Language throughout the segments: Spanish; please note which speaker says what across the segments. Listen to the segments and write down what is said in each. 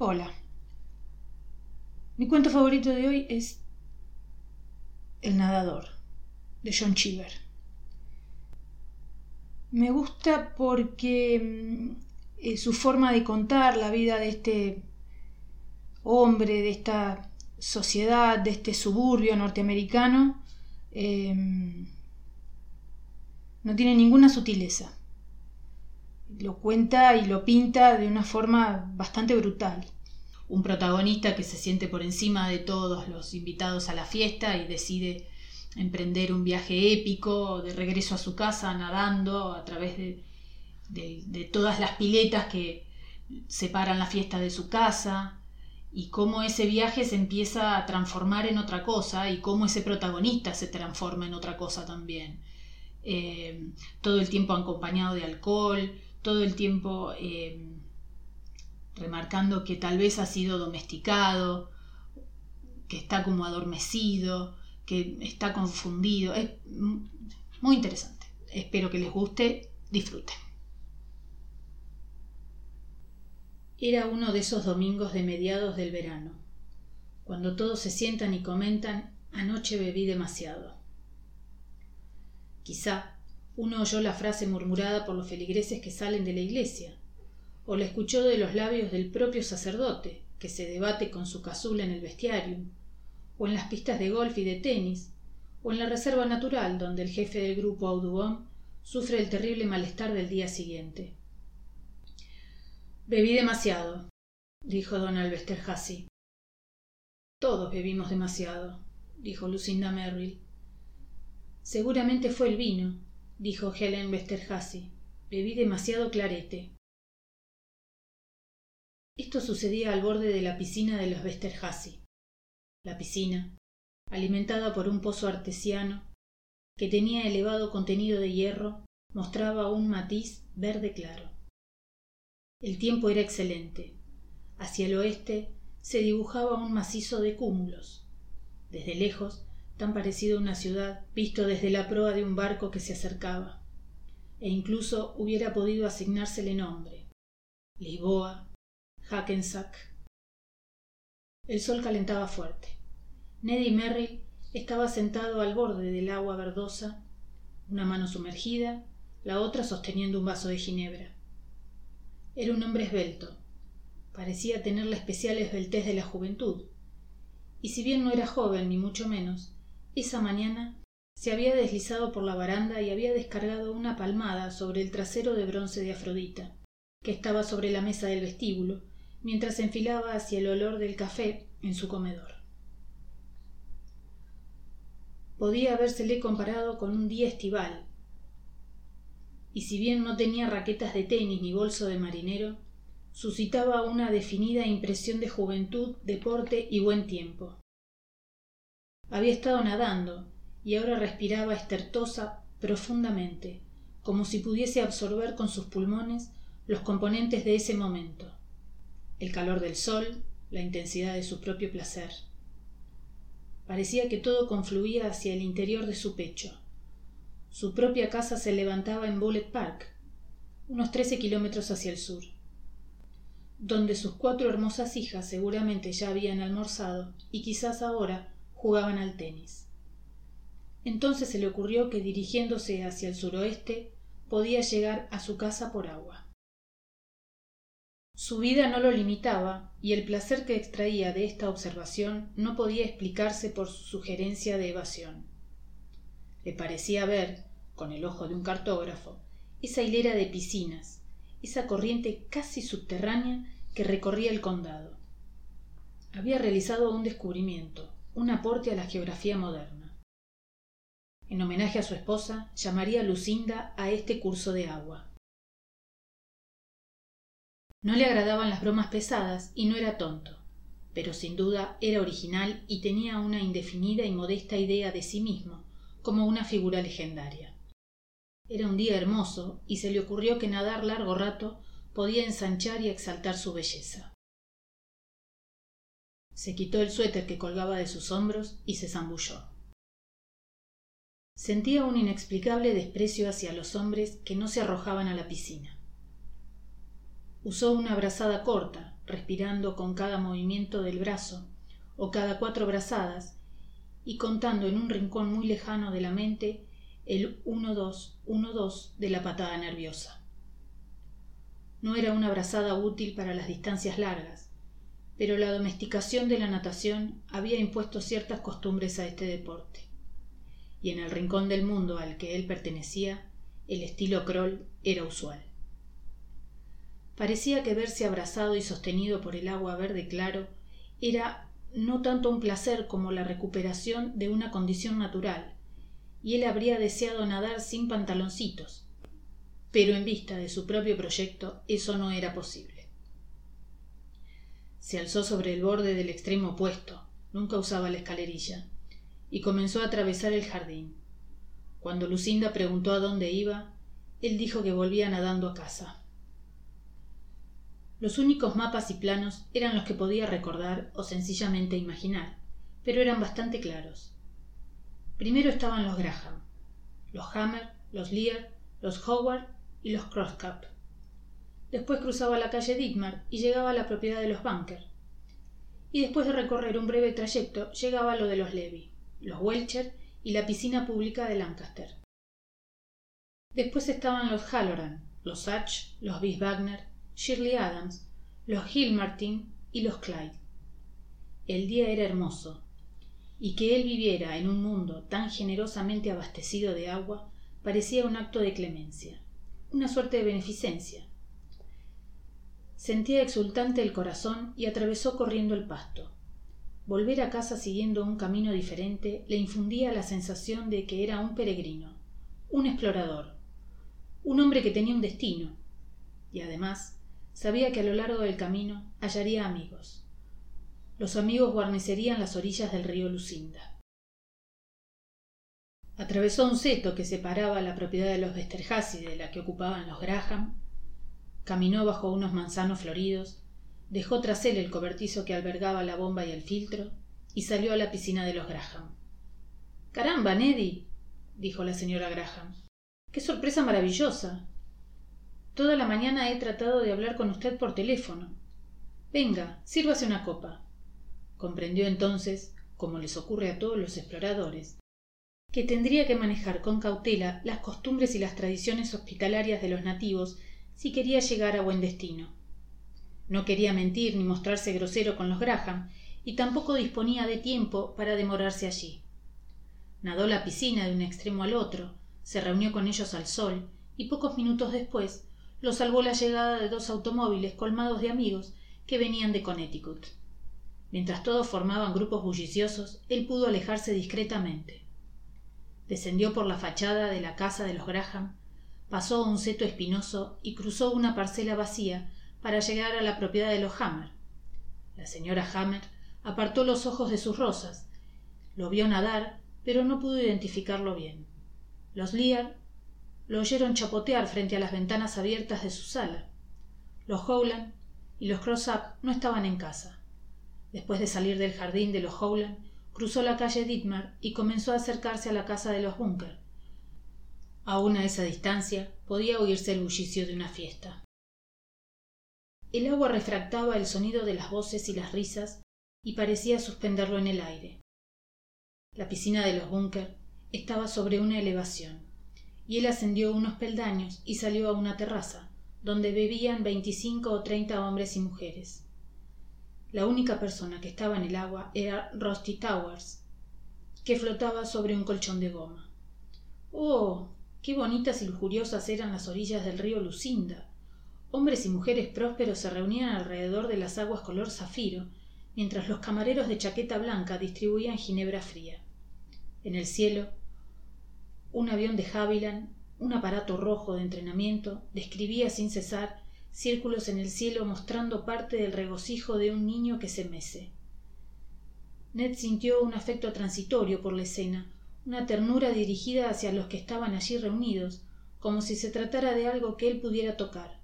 Speaker 1: Hola. Mi cuento favorito de hoy es El nadador, de John Cheever. Me gusta porque mm, eh, su forma de contar la vida de este hombre, de esta sociedad, de este suburbio norteamericano, em, no tiene ninguna sutileza lo cuenta y lo pinta de una forma bastante brutal.
Speaker 2: Un protagonista que se siente por encima de todos los invitados a la fiesta y decide emprender un viaje épico de regreso a su casa nadando a través de, todas las piletas que separan la fiesta de su casa y cómo ese viaje se empieza a transformar en otra cosa y cómo ese protagonista se transforma en otra cosa también. Eh, todo el tiempo acompañado de alcohol, todo el tiempo eh, remarcando que tal vez ha sido domesticado, que está como adormecido, que está confundido. Es muy interesante. Espero que les guste. Disfruten. Era uno de esos domingos de mediados del verano, cuando todos se sientan y comentan, anoche bebí demasiado. Quizá uno oyó la frase murmurada por los feligreses que salen de la iglesia, o la escuchó de los labios del propio sacerdote, que se debate con su casula en el bestiarium, o en las pistas de golf y de tenis, o en la reserva natural donde el jefe del grupo Audubon sufre el terrible malestar del día siguiente. Bebí demasiado, dijo don Albesterhazy. Todos bebimos demasiado, dijo Lucinda Merrill. Seguramente fue el vino, dijo Helen Westerhazy. Bebí demasiado clarete. Esto sucedía al borde de la piscina de los Westerhazy. La piscina, alimentada por un pozo artesiano, que tenía elevado contenido de hierro, mostraba un matiz verde claro. El tiempo era excelente. Hacia el oeste se dibujaba un macizo de cúmulos. Desde lejos tan parecido a una ciudad visto desde la proa de un barco que se acercaba, e incluso hubiera podido asignársele nombre Lisboa, Hackensack. El sol calentaba fuerte. Neddy Merrill estaba sentado al borde del agua verdosa, una mano sumergida, la otra sosteniendo un vaso de ginebra. Era un hombre esbelto. Parecía tener la especial esbeltez de la juventud. Y si bien no era joven, ni mucho menos, esa mañana se había deslizado por la baranda y había descargado una palmada sobre el trasero de bronce de Afrodita, que estaba sobre la mesa del vestíbulo, mientras enfilaba hacia el olor del café en su comedor. Podía habérsele comparado con un día estival, y si bien no tenía raquetas de tenis ni bolso de marinero, suscitaba una definida impresión de juventud, deporte y buen tiempo. Había estado nadando y ahora respiraba estertosa profundamente, como si pudiese absorber con sus pulmones los componentes de ese momento el calor del sol, la intensidad de su propio placer. Parecía que todo confluía hacia el interior de su pecho. Su propia casa se levantaba en Bullet Park, unos trece kilómetros hacia el sur, donde sus cuatro hermosas hijas seguramente ya habían almorzado y quizás ahora jugaban al tenis. Entonces se le ocurrió que dirigiéndose hacia el suroeste podía llegar a su casa por agua. Su vida no lo limitaba y el placer que extraía de esta observación no podía explicarse por su sugerencia de evasión. Le parecía ver, con el ojo de un cartógrafo, esa hilera de piscinas, esa corriente casi subterránea que recorría el condado. Había realizado un descubrimiento, un aporte a la geografía moderna. En homenaje a su esposa, llamaría Lucinda a este curso de agua. No le agradaban las bromas pesadas y no era tonto, pero sin duda era original y tenía una indefinida y modesta idea de sí mismo, como una figura legendaria. Era un día hermoso y se le ocurrió que nadar largo rato podía ensanchar y exaltar su belleza. Se quitó el suéter que colgaba de sus hombros y se zambulló. Sentía un inexplicable desprecio hacia los hombres que no se arrojaban a la piscina. Usó una brazada corta, respirando con cada movimiento del brazo o cada cuatro brazadas y contando en un rincón muy lejano de la mente el uno dos uno dos de la patada nerviosa no era una brazada útil para las distancias largas pero la domesticación de la natación había impuesto ciertas costumbres a este deporte. Y en el rincón del mundo al que él pertenecía el estilo crawl era usual. Parecía que verse abrazado y sostenido por el agua verde claro era no tanto un placer como la recuperación de una condición natural y él habría deseado nadar sin pantaloncitos pero en vista de su propio proyecto eso no era posible se alzó sobre el borde del extremo opuesto nunca usaba la escalerilla y comenzó a atravesar el jardín. Cuando lucinda preguntó a dónde iba él dijo que volvía nadando a casa. Los únicos mapas y planos eran los que podía recordar o sencillamente imaginar pero eran bastante claros. Primero estaban los graham los hammer los lear los howard y los después cruzaba la calle Dittmar y llegaba a la propiedad de los Bunker. Y después de recorrer un breve trayecto llegaba a lo de los Levy, los Welcher y la piscina pública de Lancaster. Después estaban los Halloran, los Satch, los Bis Wagner, Shirley Adams, los Martin y los Clyde. El día era hermoso, y que él viviera en un mundo tan generosamente abastecido de agua parecía un acto de clemencia, una suerte de beneficencia. Sentía exultante el corazón y atravesó corriendo el pasto. Volver a casa siguiendo un camino diferente le infundía la sensación de que era un peregrino, un explorador, un hombre que tenía un destino, y además sabía que a lo largo del camino hallaría amigos. Los amigos guarnecerían las orillas del río Lucinda. Atravesó un seto que separaba la propiedad de los Westerhazy de la que ocupaban los Graham caminó bajo unos manzanos floridos dejó tras él el cobertizo que albergaba la bomba y el filtro y salió a la piscina de los graham. Caramba neddy dijo la señora graham. Qué sorpresa maravillosa. Toda la mañana he tratado de hablar con usted por teléfono. Venga sírvase una copa comprendió entonces como les ocurre a todos los exploradores que tendría que manejar con cautela las costumbres y las tradiciones hospitalarias de los nativos si quería llegar a buen destino. No quería mentir ni mostrarse grosero con los graham y tampoco disponía de tiempo para demorarse allí. Nadó la piscina de un extremo al otro se reunió con ellos al sol y pocos minutos después lo salvó la llegada de dos automóviles colmados de amigos que venían de connecticut. Mientras todos formaban grupos bulliciosos él pudo alejarse discretamente. Descendió por la fachada de la casa de los graham pasó un seto espinoso y cruzó una parcela vacía para llegar a la propiedad de los hammer. La señora hammer apartó los ojos de sus rosas. Lo vio nadar pero no pudo identificarlo bien. Los lear lo oyeron chapotear frente a las ventanas abiertas de su sala. Los howland y los cross up no estaban en casa. Después de salir del jardín de los howland cruzó la calle Dittmar y comenzó a acercarse a la casa de los bunker aun a esa distancia podía oírse el bullicio de una fiesta. El agua refractaba el sonido de las voces y las risas y parecía suspenderlo en el aire. La piscina de los búnker estaba sobre una elevación y él ascendió unos peldaños y salió a una terraza donde bebían veinticinco o treinta hombres y mujeres. La única persona que estaba en el agua era Rusty Towers, que flotaba sobre un colchón de goma. Oh, qué bonitas y lujuriosas eran las orillas del río Lucinda. Hombres y mujeres prósperos se reunían alrededor de las aguas color zafiro, mientras los camareros de chaqueta blanca distribuían ginebra fría. En el cielo, un avión de Havilland, un aparato rojo de entrenamiento, describía sin cesar círculos en el cielo mostrando parte del regocijo de un niño que se mece. Ned sintió un afecto transitorio por la escena, una ternura dirigida hacia los que estaban allí reunidos, como si se tratara de algo que él pudiera tocar.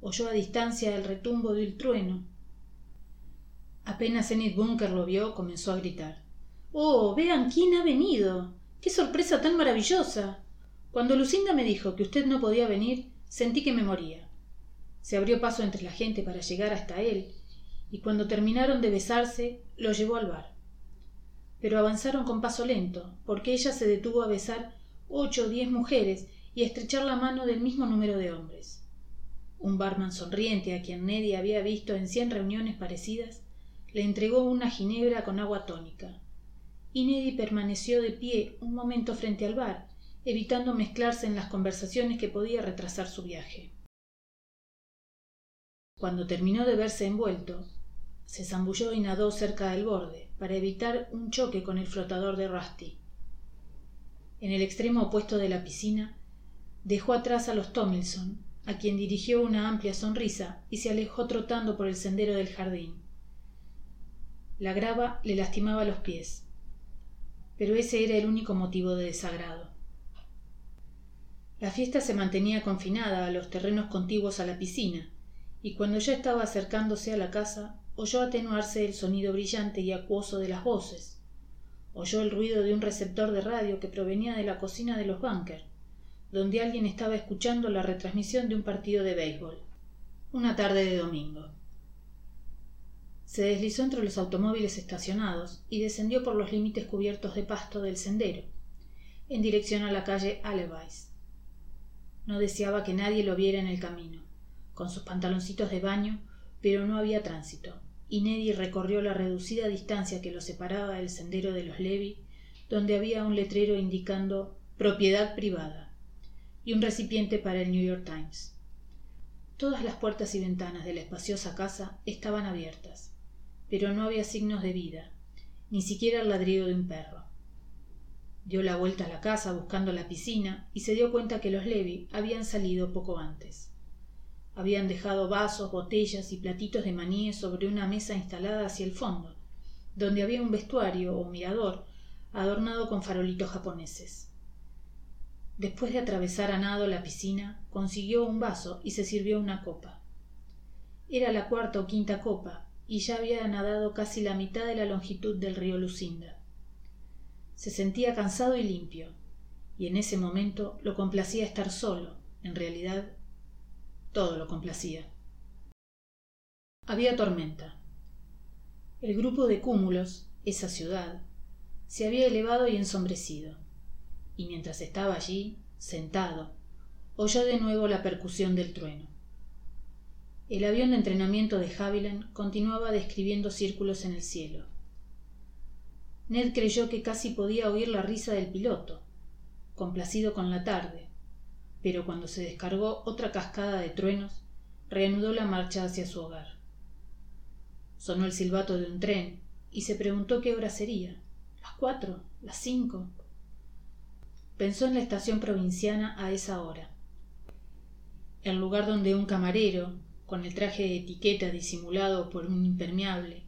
Speaker 2: Oyó a distancia el retumbo del trueno. Apenas Enid Bunker lo vio, comenzó a gritar. Oh, vean quién ha venido. ¡Qué sorpresa tan maravillosa! Cuando Lucinda me dijo que usted no podía venir, sentí que me moría. Se abrió paso entre la gente para llegar hasta él, y cuando terminaron de besarse lo llevó al bar. Pero avanzaron con paso lento, porque ella se detuvo a besar ocho o diez mujeres y a estrechar la mano del mismo número de hombres. Un barman sonriente a quien Neddy había visto en cien reuniones parecidas le entregó una ginebra con agua tónica y Neddy permaneció de pie un momento frente al bar evitando mezclarse en las conversaciones que podía retrasar su viaje cuando terminó de verse envuelto se zambulló y nadó cerca del borde para evitar un choque con el flotador de rusty. En el extremo opuesto de la piscina dejó atrás a los tomilson a quien dirigió una amplia sonrisa y se alejó trotando por el sendero del jardín. La grava le lastimaba los pies pero ese era el único motivo de desagrado. La fiesta se mantenía confinada a los terrenos contiguos a la piscina y cuando ya estaba acercándose a la casa oyó atenuarse el sonido brillante y acuoso de las voces. Oyó el ruido de un receptor de radio que provenía de la cocina de los bunkers donde alguien estaba escuchando la retransmisión de un partido de béisbol. Una tarde de domingo. Se deslizó entre los automóviles estacionados y descendió por los límites cubiertos de pasto del sendero en dirección a la calle Alevice no deseaba que nadie lo viera en el camino con sus pantaloncitos de baño pero no había tránsito y Neddy recorrió la reducida distancia que lo separaba del sendero de los Levy donde había un letrero indicando propiedad privada y un recipiente para el New York Times. Todas las puertas y ventanas de la espaciosa casa estaban abiertas, pero no había signos de vida, ni siquiera el ladrido de un perro. Dio la vuelta a la casa buscando la piscina y se dio cuenta que los Levy habían salido poco antes. Habían dejado vasos, botellas y platitos de maníes sobre una mesa instalada hacia el fondo, donde había un vestuario o mirador adornado con farolitos japoneses. Después de atravesar a nado la piscina consiguió un vaso y se sirvió una copa. Era la cuarta o quinta copa y ya había nadado casi la mitad de la longitud del río lucinda. Se sentía cansado y limpio y en ese momento lo complacía estar solo en realidad todo lo complacía. Había tormenta. El grupo de cúmulos esa ciudad se había elevado y ensombrecido. Y mientras estaba allí sentado oyó de nuevo la percusión del trueno. El avión de entrenamiento de haviland continuaba describiendo círculos en el cielo. Ned creyó que casi podía oír la risa del piloto complacido con la tarde pero cuando se descargó otra cascada de truenos reanudó la marcha hacia su hogar. Sonó el silbato de un tren y se preguntó qué hora sería. Las cuatro las cinco pensó en la estación provinciana a esa hora. El lugar donde un camarero con el traje de etiqueta disimulado por un impermeable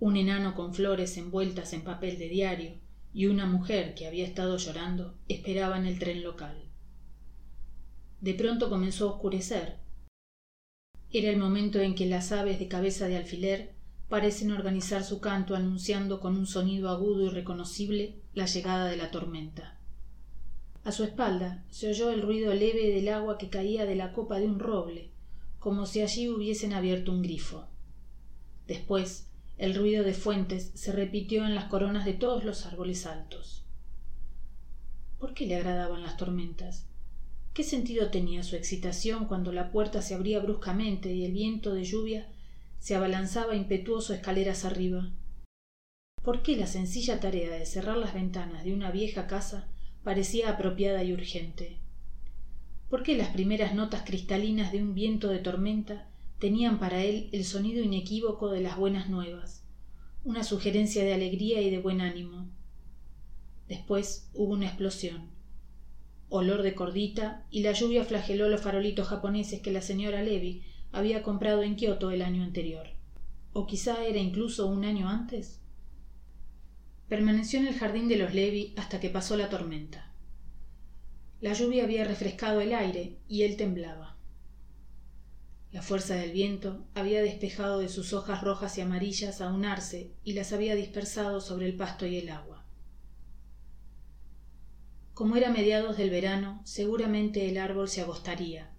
Speaker 2: un enano con flores envueltas en papel de diario y una mujer que había estado llorando esperaban el tren local de pronto comenzó a oscurecer. Era el momento en que las aves de cabeza de alfiler parecen organizar su canto anunciando con un sonido agudo y reconocible la llegada de la tormenta. A su espalda se oyó el ruido leve del agua que caía de la copa de un roble como si allí hubiesen abierto un grifo. Después el ruido de fuentes se repitió en las coronas de todos los árboles altos. Por qué le agradaban las tormentas qué sentido tenía su excitación cuando la puerta se abría bruscamente y el viento de lluvia se abalanzaba impetuoso escaleras arriba por qué la sencilla tarea de cerrar las ventanas de una vieja casa parecía apropiada y urgente por qué las primeras notas cristalinas de un viento de tormenta tenían para él el sonido inequívoco de las buenas nuevas una sugerencia de alegría y de buen ánimo después hubo una explosión olor de cordita y la lluvia flageló los farolitos japoneses que la señora Levy había comprado en Kioto el año anterior. ¿O quizá era incluso un año antes? permaneció en el jardín de los Levy hasta que pasó la tormenta. La lluvia había refrescado el aire y él temblaba. La fuerza del viento había despejado de sus hojas rojas y amarillas a un arce y las había dispersado sobre el pasto y el agua. Como era mediados del verano, seguramente el árbol se agostaría,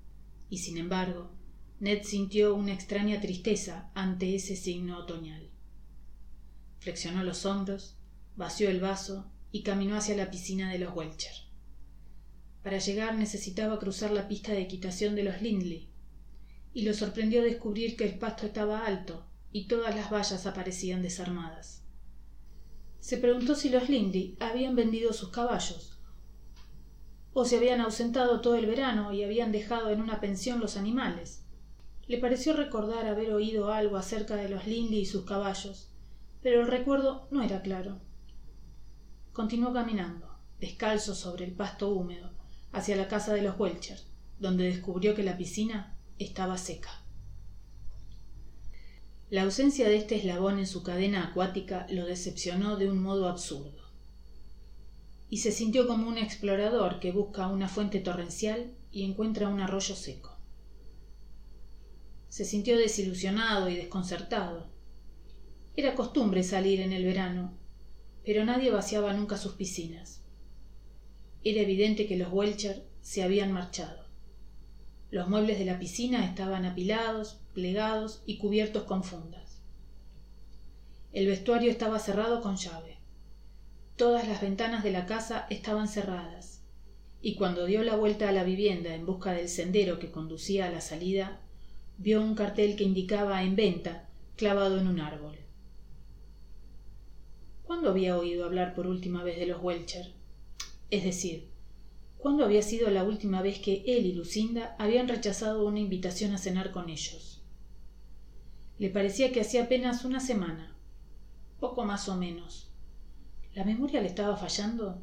Speaker 2: y sin embargo, Ned sintió una extraña tristeza ante ese signo otoñal. Flexionó los hombros, vació el vaso y caminó hacia la piscina de los Welcher. Para llegar necesitaba cruzar la pista de equitación de los Lindley, y lo sorprendió descubrir que el pasto estaba alto y todas las vallas aparecían desarmadas. Se preguntó si los Lindley habían vendido sus caballos, o se habían ausentado todo el verano y habían dejado en una pensión los animales. Le pareció recordar haber oído algo acerca de los Lindy y sus caballos, pero el recuerdo no era claro. Continuó caminando, descalzo sobre el pasto húmedo, hacia la casa de los Welcher, donde descubrió que la piscina estaba seca. La ausencia de este eslabón en su cadena acuática lo decepcionó de un modo absurdo. Y se sintió como un explorador que busca una fuente torrencial y encuentra un arroyo seco. Se sintió desilusionado y desconcertado. Era costumbre salir en el verano, pero nadie vaciaba nunca sus piscinas. Era evidente que los Welcher se habían marchado. Los muebles de la piscina estaban apilados, plegados y cubiertos con fundas. El vestuario estaba cerrado con llave. Todas las ventanas de la casa estaban cerradas, y cuando dio la vuelta a la vivienda en busca del sendero que conducía a la salida, vio un cartel que indicaba en venta clavado en un árbol. ¿Cuándo había oído hablar por última vez de los Welcher? Es decir, ¿cuándo había sido la última vez que él y Lucinda habían rechazado una invitación a cenar con ellos? Le parecía que hacía apenas una semana, poco más o menos. ¿La memoria le estaba fallando?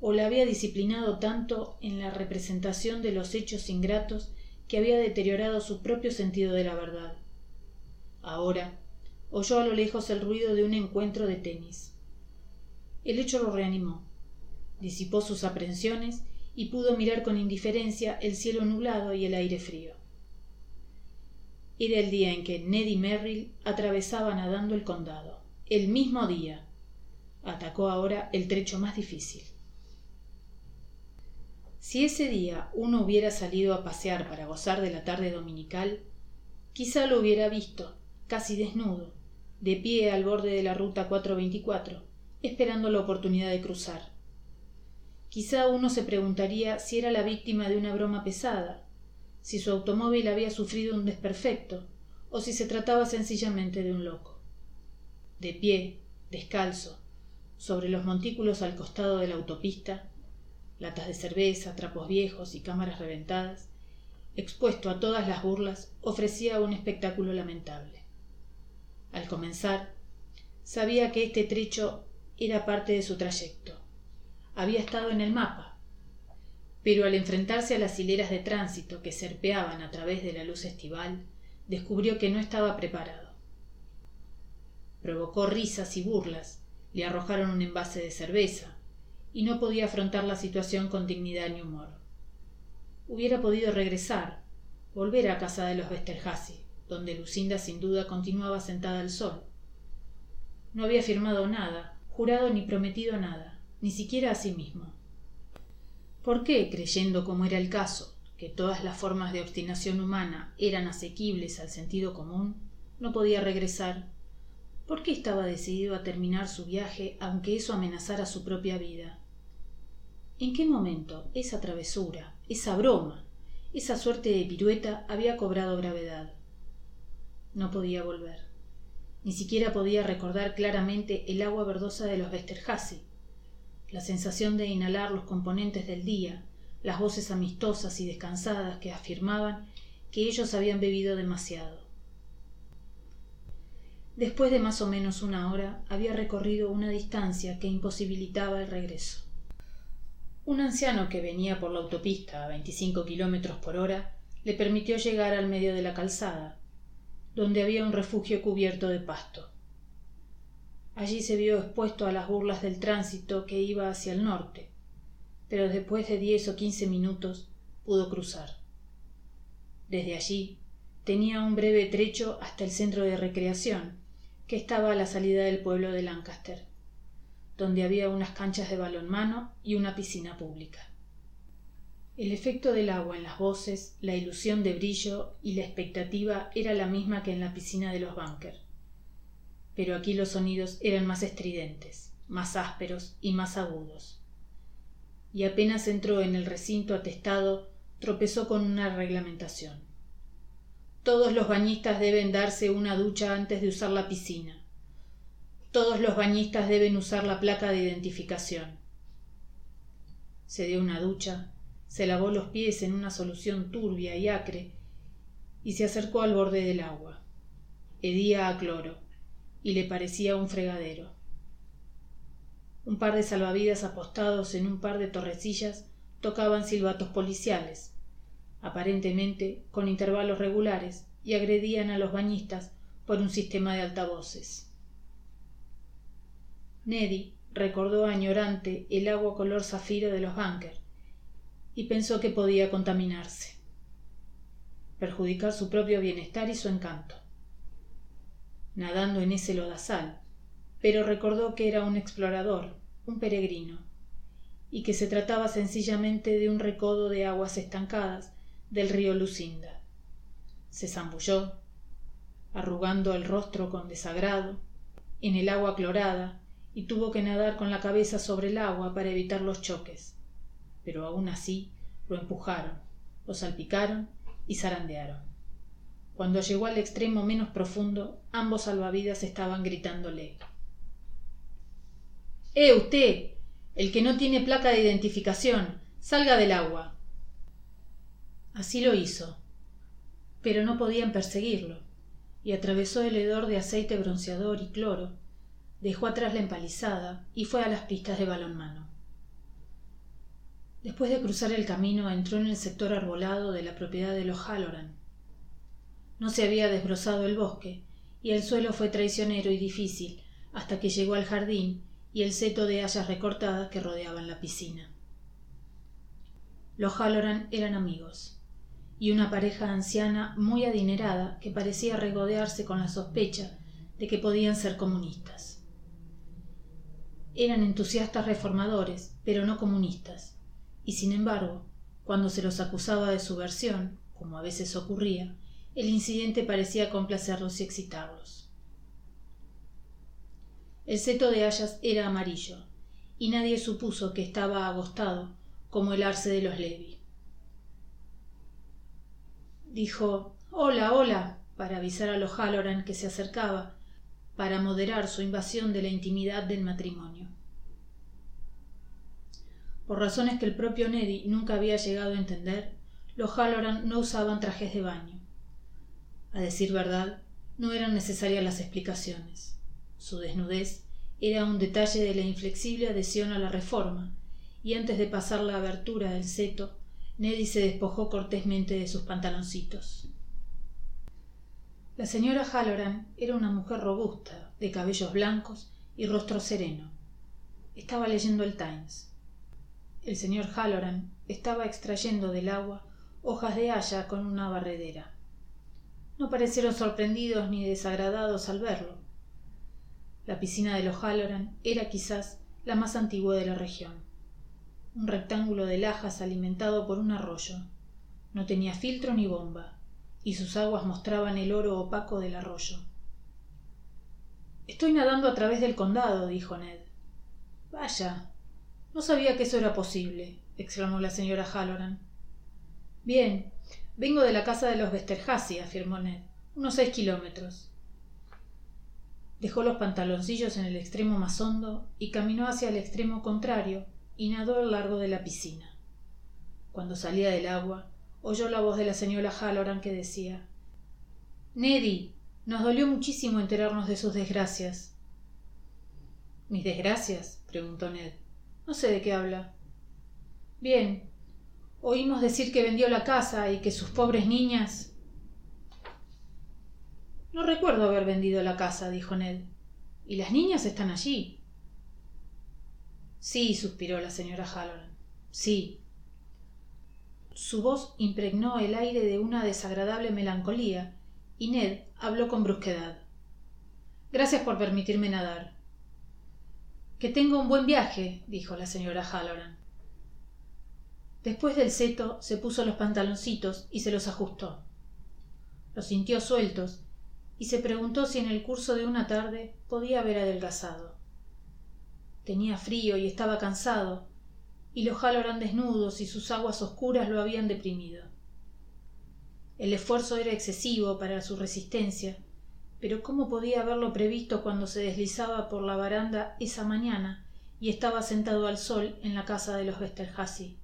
Speaker 2: ¿O la había disciplinado tanto en la representación de los hechos ingratos que había deteriorado su propio sentido de la verdad. Ahora oyó a lo lejos el ruido de un encuentro de tenis. El hecho lo reanimó, disipó sus aprensiones y pudo mirar con indiferencia el cielo nublado y el aire frío. Era el día en que Ned y Merrill atravesaban nadando el condado. El mismo día. Atacó ahora el trecho más difícil. Si ese día uno hubiera salido a pasear para gozar de la tarde dominical, quizá lo hubiera visto, casi desnudo, de pie al borde de la ruta 424, esperando la oportunidad de cruzar. Quizá uno se preguntaría si era la víctima de una broma pesada, si su automóvil había sufrido un desperfecto, o si se trataba sencillamente de un loco. De pie, descalzo, sobre los montículos al costado de la autopista, latas de cerveza, trapos viejos y cámaras reventadas, expuesto a todas las burlas, ofrecía un espectáculo lamentable. Al comenzar, sabía que este trecho era parte de su trayecto. Había estado en el mapa, pero al enfrentarse a las hileras de tránsito que serpeaban a través de la luz estival, descubrió que no estaba preparado. Provocó risas y burlas, le arrojaron un envase de cerveza, y no podía afrontar la situación con dignidad ni humor. Hubiera podido regresar, volver a casa de los Westerhazy, donde Lucinda sin duda continuaba sentada al sol. No había firmado nada, jurado ni prometido nada, ni siquiera a sí mismo. ¿Por qué, creyendo como era el caso, que todas las formas de obstinación humana eran asequibles al sentido común, no podía regresar? ¿Por qué estaba decidido a terminar su viaje aunque eso amenazara su propia vida? ¿En qué momento esa travesura, esa broma, esa suerte de pirueta había cobrado gravedad? No podía volver. Ni siquiera podía recordar claramente el agua verdosa de los Westerhazy, la sensación de inhalar los componentes del día, las voces amistosas y descansadas que afirmaban que ellos habían bebido demasiado. Después de más o menos una hora había recorrido una distancia que imposibilitaba el regreso. Un anciano que venía por la autopista a veinticinco kilómetros por hora le permitió llegar al medio de la calzada, donde había un refugio cubierto de pasto. Allí se vio expuesto a las burlas del tránsito que iba hacia el norte, pero después de diez o quince minutos pudo cruzar. Desde allí tenía un breve trecho hasta el centro de recreación, que estaba a la salida del pueblo de Lancaster donde había unas canchas de balonmano y una piscina pública. El efecto del agua en las voces, la ilusión de brillo y la expectativa era la misma que en la piscina de los Bunker. Pero aquí los sonidos eran más estridentes, más ásperos y más agudos. Y apenas entró en el recinto atestado, tropezó con una reglamentación. Todos los bañistas deben darse una ducha antes de usar la piscina. Todos los bañistas deben usar la placa de identificación. Se dio una ducha, se lavó los pies en una solución turbia y acre y se acercó al borde del agua. Hedía a cloro y le parecía un fregadero. Un par de salvavidas apostados en un par de torrecillas tocaban silbatos policiales, aparentemente con intervalos regulares, y agredían a los bañistas por un sistema de altavoces. Neddy recordó añorante el agua color zafiro de los bunkers y pensó que podía contaminarse, perjudicar su propio bienestar y su encanto. Nadando en ese lodazal, pero recordó que era un explorador, un peregrino, y que se trataba sencillamente de un recodo de aguas estancadas del río Lucinda. Se zambulló, arrugando el rostro con desagrado, en el agua clorada y tuvo que nadar con la cabeza sobre el agua para evitar los choques. Pero aún así lo empujaron, lo salpicaron y zarandearon. Cuando llegó al extremo menos profundo, ambos salvavidas estaban gritándole ¡Eh, usted! El que no tiene placa de identificación. Salga del agua. Así lo hizo, pero no podían perseguirlo, y atravesó el hedor de aceite bronceador y cloro dejó atrás la empalizada y fue a las pistas de balonmano. Después de cruzar el camino entró en el sector arbolado de la propiedad de los Halloran. No se había desbrozado el bosque y el suelo fue traicionero y difícil hasta que llegó al jardín y el seto de hayas recortadas que rodeaban la piscina. Los Halloran eran amigos y una pareja anciana muy adinerada que parecía regodearse con la sospecha de que podían ser comunistas. Eran entusiastas reformadores, pero no comunistas, y sin embargo, cuando se los acusaba de subversión, como a veces ocurría, el incidente parecía complacerlos y excitarlos. El seto de hayas era amarillo, y nadie supuso que estaba agostado como el arce de los Levi. Dijo Hola, hola, para avisar a los Halloran que se acercaba para moderar su invasión de la intimidad del matrimonio. Por razones que el propio Neddy nunca había llegado a entender, los Halloran no usaban trajes de baño. A decir verdad, no eran necesarias las explicaciones. Su desnudez era un detalle de la inflexible adhesión a la reforma, y antes de pasar la abertura del seto, Neddy se despojó cortésmente de sus pantaloncitos. La señora Halloran era una mujer robusta, de cabellos blancos y rostro sereno. Estaba leyendo el Times. El señor Halloran estaba extrayendo del agua hojas de haya con una barredera. No parecieron sorprendidos ni desagradados al verlo. La piscina de los Halloran era quizás la más antigua de la región. Un rectángulo de lajas alimentado por un arroyo. No tenía filtro ni bomba y sus aguas mostraban el oro opaco del arroyo. Estoy nadando a través del condado, dijo Ned. Vaya. No sabía que eso era posible, exclamó la señora Halloran. Bien. Vengo de la casa de los Westerhazy, afirmó Ned. Unos seis kilómetros. Dejó los pantaloncillos en el extremo más hondo y caminó hacia el extremo contrario y nadó a lo largo de la piscina. Cuando salía del agua, oyó la voz de la señora Halloran que decía Neddy, nos dolió muchísimo enterarnos de sus desgracias. ¿Mis desgracias? preguntó Ned. No sé de qué habla. Bien. Oímos decir que vendió la casa y que sus pobres niñas. No recuerdo haber vendido la casa, dijo Ned. Y las niñas están allí. Sí, suspiró la señora Halloran. Sí, su voz impregnó el aire de una desagradable melancolía, y Ned habló con brusquedad. Gracias por permitirme nadar. Que tenga un buen viaje, dijo la señora Halloran. Después del seto se puso los pantaloncitos y se los ajustó. Los sintió sueltos y se preguntó si en el curso de una tarde podía haber adelgazado. Tenía frío y estaba cansado, y los Halloran desnudos y sus aguas oscuras lo habían deprimido. El esfuerzo era excesivo para su resistencia, pero ¿cómo podía haberlo previsto cuando se deslizaba por la baranda esa mañana y estaba sentado al sol en la casa de los Westerhazy?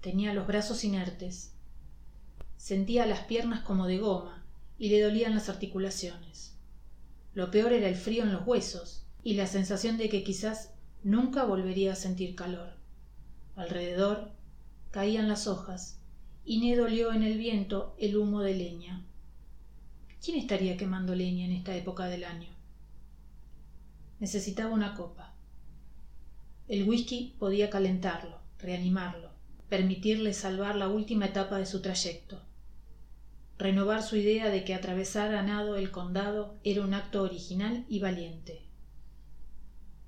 Speaker 2: Tenía los brazos inertes. Sentía las piernas como de goma y le dolían las articulaciones. Lo peor era el frío en los huesos y la sensación de que quizás nunca volvería a sentir calor. Alrededor caían las hojas y Ned olió en el viento el humo de leña. ¿Quién estaría quemando leña en esta época del año? Necesitaba una copa. El whisky podía calentarlo, reanimarlo, permitirle salvar la última etapa de su trayecto, renovar su idea de que atravesar a nado el condado era un acto original y valiente.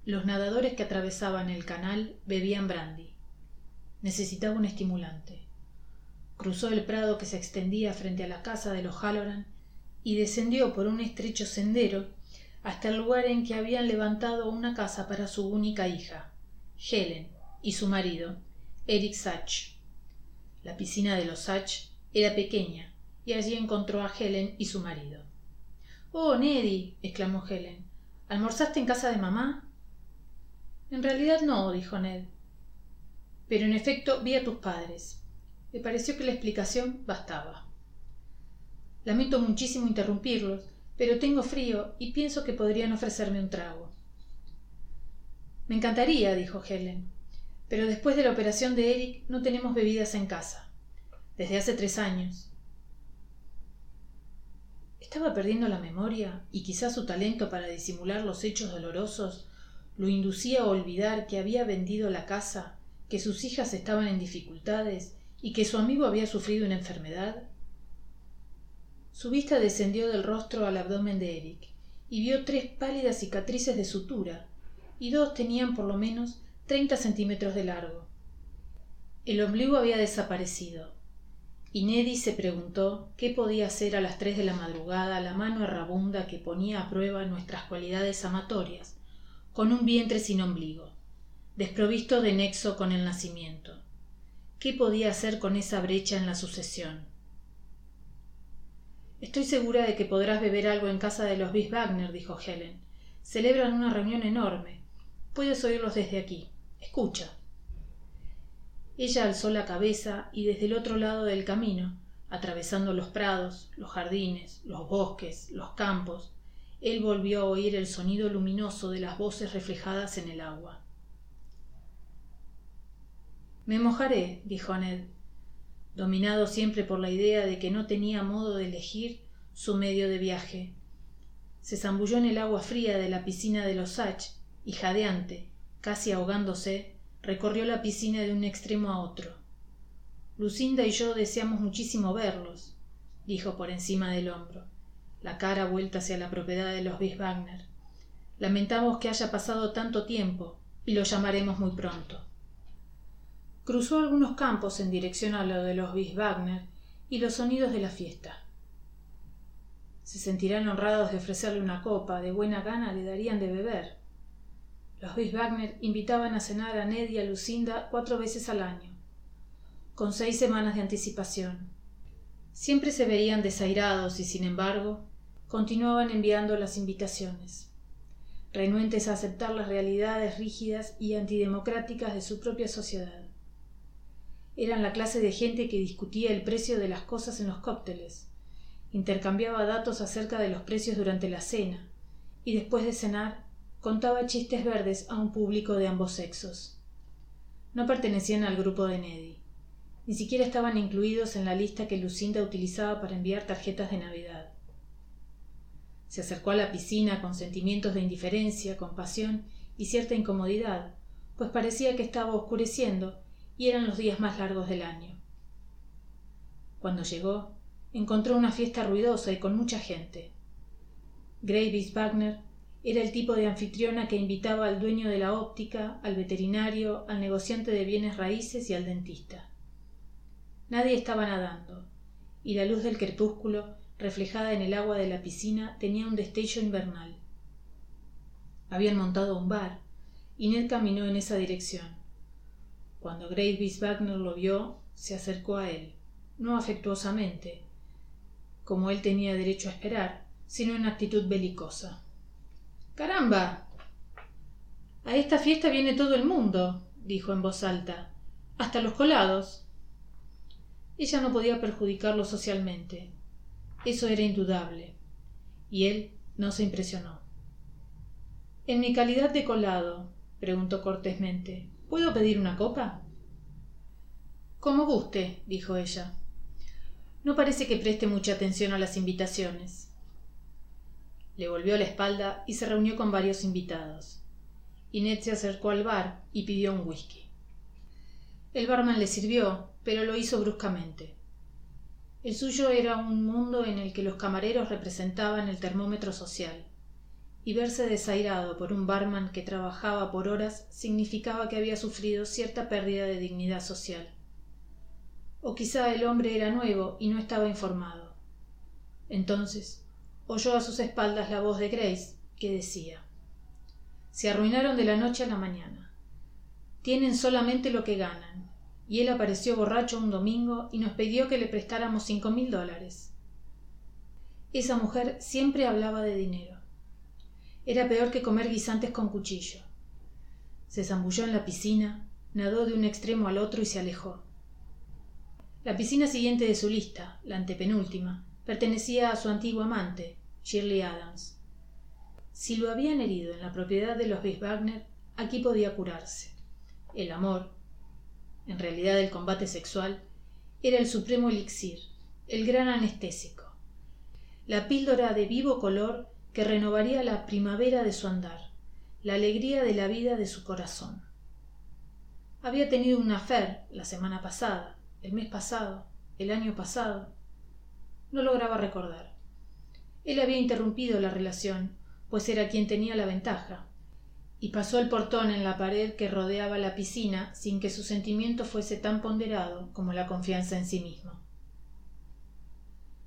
Speaker 2: Los nadadores que atravesaban el canal bebían brandy. Necesitaba un estimulante. Cruzó el prado que se extendía frente a la casa de los Halloran y descendió por un estrecho sendero hasta el lugar en que habían levantado una casa para su única hija, Helen, y su marido, Eric Sachs. La piscina de los Sachs era pequeña y allí encontró a Helen y su marido. Oh, Neddy, exclamó Helen, ¿almorzaste en casa de mamá? En realidad no, dijo Ned. Pero en efecto vi a tus padres. Me pareció que la explicación bastaba. Lamento muchísimo interrumpirlos, pero tengo frío y pienso que podrían ofrecerme un trago. Me encantaría, dijo Helen, pero después de la operación de Eric no tenemos bebidas en casa. Desde hace tres años. Estaba perdiendo la memoria y quizás su talento para disimular los hechos dolorosos lo inducía a olvidar que había vendido la casa, que sus hijas estaban en dificultades y que su amigo había sufrido una enfermedad. Su vista descendió del rostro al abdomen de Eric y vio tres pálidas cicatrices de sutura, y dos tenían por lo menos treinta centímetros de largo. El ombligo había desaparecido, y Neddy se preguntó qué podía hacer a las tres de la madrugada la mano errabunda que ponía a prueba nuestras cualidades amatorias, con un vientre sin ombligo, desprovisto de nexo con el nacimiento. ¿Qué podía hacer con esa brecha en la sucesión? Estoy segura de que podrás beber algo en casa de los Bis Wagner, dijo Helen. Celebran una reunión enorme. Puedes oírlos desde aquí. Escucha. Ella alzó la cabeza y desde el otro lado del camino, atravesando los prados, los jardines, los bosques, los campos, él volvió a oír el sonido luminoso de las voces reflejadas en el agua. Me mojaré, dijo Ned, dominado siempre por la idea de que no tenía modo de elegir su medio de viaje. Se zambulló en el agua fría de la piscina de los Sach y jadeante, casi ahogándose, recorrió la piscina de un extremo a otro. Lucinda y yo deseamos muchísimo verlos, dijo por encima del hombro la cara vuelta hacia la propiedad de los Wagner. Lamentamos que haya pasado tanto tiempo y lo llamaremos muy pronto. Cruzó algunos campos en dirección a lo de los Wagner y los sonidos de la fiesta. Se sentirán honrados de ofrecerle una copa, de buena gana le darían de beber. Los Wagner invitaban a cenar a Ned y a Lucinda cuatro veces al año, con seis semanas de anticipación. Siempre se veían desairados y, sin embargo, continuaban enviando las invitaciones, renuentes a aceptar las realidades rígidas y antidemocráticas de su propia sociedad. Eran la clase de gente que discutía el precio de las cosas en los cócteles, intercambiaba datos acerca de los precios durante la cena, y después de cenar contaba chistes verdes a un público de ambos sexos. No pertenecían al grupo de Neddy. Ni siquiera estaban incluidos en la lista que Lucinda utilizaba para enviar tarjetas de Navidad. Se acercó a la piscina con sentimientos de indiferencia, compasión y cierta incomodidad, pues parecía que estaba oscureciendo y eran los días más largos del año. Cuando llegó, encontró una fiesta ruidosa y con mucha gente. Gravis Wagner Era el tipo de anfitriona que invitaba al dueño de la óptica, al veterinario, al negociante de bienes raíces y al dentista. Nadie estaba nadando, y la luz del crepúsculo, reflejada en el agua de la piscina, tenía un destello invernal. Habían montado un bar, y Ned caminó en esa dirección. Cuando Grace Wagner lo vio, se acercó a él, no afectuosamente, como él tenía derecho a esperar, sino en actitud belicosa. Caramba. A esta fiesta viene todo el mundo, dijo en voz alta, hasta los colados. Ella no podía perjudicarlo socialmente. Eso era indudable. Y él no se impresionó. En mi calidad de colado, preguntó cortésmente, ¿puedo pedir una copa? Como guste, dijo ella. No parece que preste mucha atención a las invitaciones. Le volvió la espalda y se reunió con varios invitados. Inés se acercó al bar y pidió un whisky. El barman le sirvió, pero lo hizo bruscamente. El suyo era un mundo en el que los camareros representaban el termómetro social, y verse desairado por un barman que trabajaba por horas significaba que había sufrido cierta pérdida de dignidad social. O quizá el hombre era nuevo y no estaba informado. Entonces oyó a sus espaldas la voz de Grace, que decía Se arruinaron de la noche a la mañana. Tienen solamente lo que ganan. Y él apareció borracho un domingo y nos pidió que le prestáramos cinco mil dólares. Esa mujer siempre hablaba de dinero. Era peor que comer guisantes con cuchillo. Se zambulló en la piscina, nadó de un extremo al otro y se alejó. La piscina siguiente de su lista, la antepenúltima, pertenecía a su antiguo amante, Shirley Adams. Si lo habían herido en la propiedad de los Wagner, aquí podía curarse. El amor, en realidad el combate sexual, era el supremo elixir, el gran anestésico, la píldora de vivo color que renovaría la primavera de su andar, la alegría de la vida de su corazón. Había tenido una fer la semana pasada, el mes pasado, el año pasado, no lograba recordar. Él había interrumpido la relación, pues era quien tenía la ventaja, y pasó el portón en la pared que rodeaba la piscina sin que su sentimiento fuese tan ponderado como la confianza en sí mismo.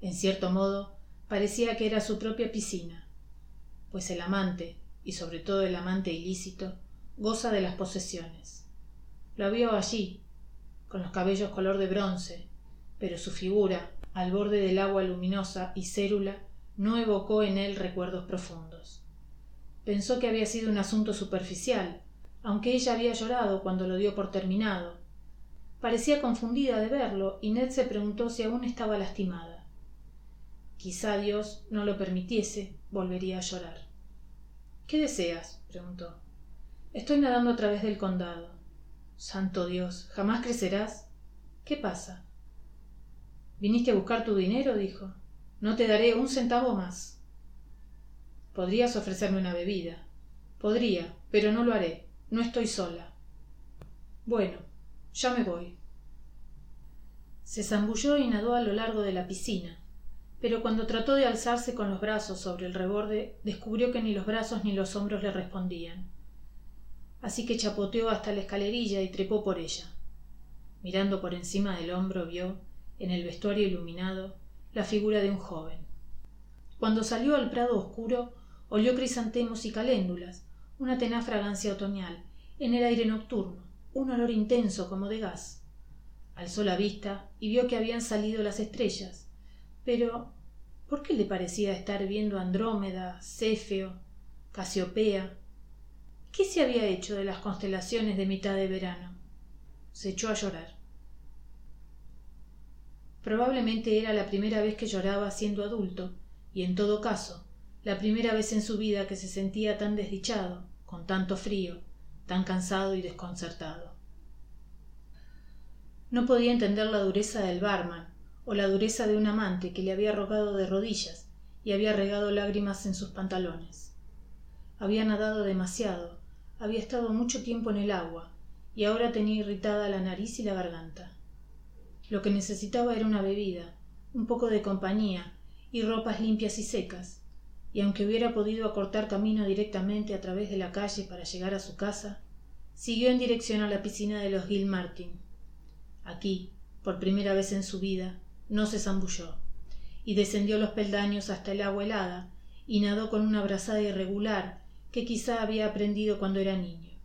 Speaker 2: En cierto modo, parecía que era su propia piscina, pues el amante, y sobre todo el amante ilícito, goza de las posesiones. Lo vio allí, con los cabellos color de bronce, pero su figura, al borde del agua luminosa y cérula, no evocó en él recuerdos profundos. Pensó que había sido un asunto superficial, aunque ella había llorado cuando lo dio por terminado. Parecía confundida de verlo y Ned se preguntó si aún estaba lastimada. Quizá Dios no lo permitiese, volvería a llorar. ¿Qué deseas? preguntó. Estoy nadando a través del condado. Santo Dios, ¿jamás crecerás? ¿Qué pasa? ¿Viniste a buscar tu dinero? dijo. No te daré un centavo más. Podrías ofrecerme una bebida. Podría, pero no lo haré. No estoy sola. Bueno, ya me voy. Se zambulló y nadó a lo largo de la piscina, pero cuando trató de alzarse con los brazos sobre el reborde, descubrió que ni los brazos ni los hombros le respondían. Así que chapoteó hasta la escalerilla y trepó por ella. Mirando por encima del hombro vio en el vestuario iluminado, la figura de un joven. Cuando salió al prado oscuro, olió crisantemos y caléndulas, una tenaz fragancia otoñal, en el aire nocturno, un olor intenso como de gas. Alzó la vista y vio que habían salido las estrellas. Pero, ¿por qué le parecía estar viendo Andrómeda, Céfeo, Casiopea? ¿Qué se había hecho de las constelaciones de mitad de verano? Se echó a llorar. Probablemente era la primera vez que lloraba siendo adulto, y en todo caso, la primera vez en su vida que se sentía tan desdichado, con tanto frío, tan cansado y desconcertado. No podía entender la dureza del barman, o la dureza de un amante que le había rogado de rodillas y había regado lágrimas en sus pantalones. Había nadado demasiado, había estado mucho tiempo en el agua, y ahora tenía irritada la nariz y la garganta. Lo que necesitaba era una bebida, un poco de compañía y ropas limpias y secas, y aunque hubiera podido acortar camino directamente a través de la calle para llegar a su casa, siguió en dirección a la piscina de los Gilmartin. Aquí, por primera vez en su vida, no se zambulló, y descendió los peldaños hasta el agua helada y nadó con una brazada irregular que quizá había aprendido cuando era niño.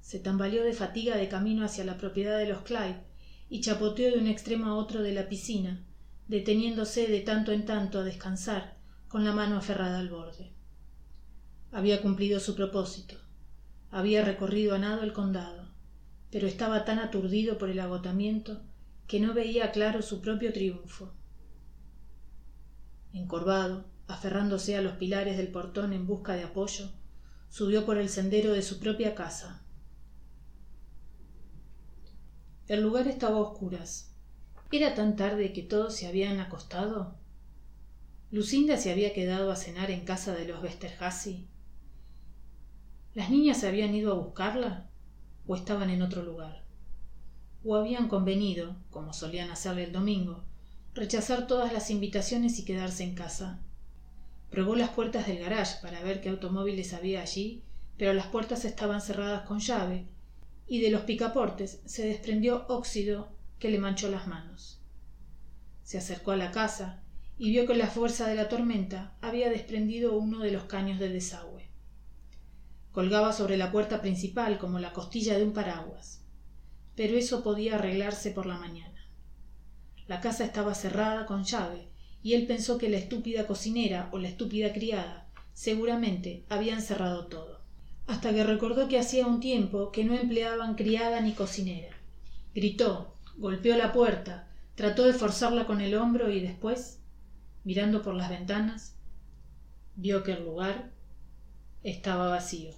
Speaker 2: Se tambaleó de fatiga de camino hacia la propiedad de los Clyde y chapoteó de un extremo a otro de la piscina, deteniéndose de tanto en tanto a descansar con la mano aferrada al borde. Había cumplido su propósito. Había recorrido a nado el condado, pero estaba tan aturdido por el agotamiento que no veía claro su propio triunfo. Encorvado, aferrándose a los pilares del portón en busca de apoyo, subió por el sendero de su propia casa. El lugar estaba a oscuras. Era tan tarde que todos se habían acostado lucinda se había quedado a cenar en casa de los Westerhazy. Las niñas habían ido a buscarla o estaban en otro lugar o habían convenido como solían hacerle el domingo rechazar todas las invitaciones y quedarse en casa probó las puertas del garage para ver qué automóviles había allí pero las puertas estaban cerradas con llave y de los picaportes se desprendió óxido que le manchó las manos. Se acercó a la casa y vio que la fuerza de la tormenta había desprendido uno de los caños de desagüe. Colgaba sobre la puerta principal como la costilla de un paraguas pero eso podía arreglarse por la mañana. La casa estaba cerrada con llave y él pensó que la estúpida cocinera o la estúpida criada seguramente habían cerrado todo hasta que recordó que hacía un tiempo que no empleaban criada ni cocinera. Gritó golpeó la puerta trató de forzarla con el hombro y después mirando por las ventanas vio que el lugar estaba vacío